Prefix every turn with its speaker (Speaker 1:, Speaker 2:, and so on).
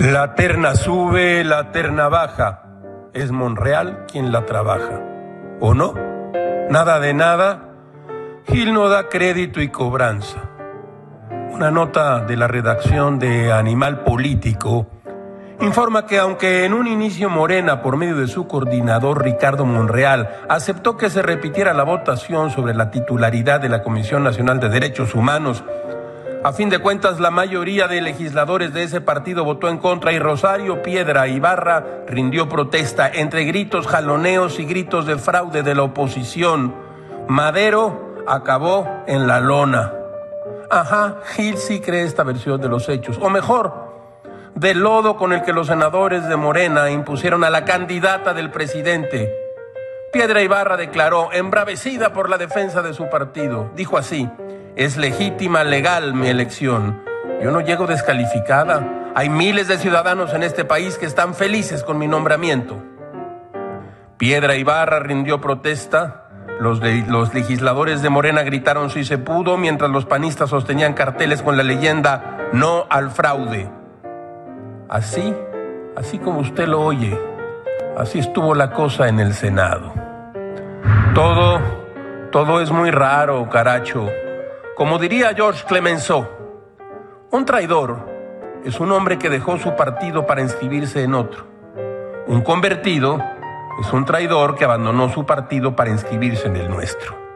Speaker 1: La terna sube, la terna baja. Es Monreal quien la trabaja. ¿O no? Nada de nada. Gil no da crédito y cobranza. Una nota de la redacción de Animal Político informa que aunque en un inicio Morena, por medio de su coordinador Ricardo Monreal, aceptó que se repitiera la votación sobre la titularidad de la Comisión Nacional de Derechos Humanos, a fin de cuentas la mayoría de legisladores de ese partido votó en contra y Rosario Piedra Ibarra rindió protesta entre gritos jaloneos y gritos de fraude de la oposición. Madero acabó en la lona. Ajá, Gil sí cree esta versión de los hechos. O mejor, del lodo con el que los senadores de Morena impusieron a la candidata del presidente. Piedra Ibarra declaró, embravecida por la defensa de su partido, dijo así, es legítima, legal mi elección. Yo no llego descalificada. Hay miles de ciudadanos en este país que están felices con mi nombramiento. Piedra Ibarra rindió protesta. Los, legisladores de Morena gritaron si se pudo, mientras los panistas sostenían carteles con la leyenda No al fraude. Así, así como usted lo oye, así estuvo la cosa en el Senado. Todo, todo es muy raro, caracho. Como diría George Clemenceau, un traidor es un hombre que dejó su partido para inscribirse en otro. Un convertido es un traidor que abandonó su partido para inscribirse en el nuestro.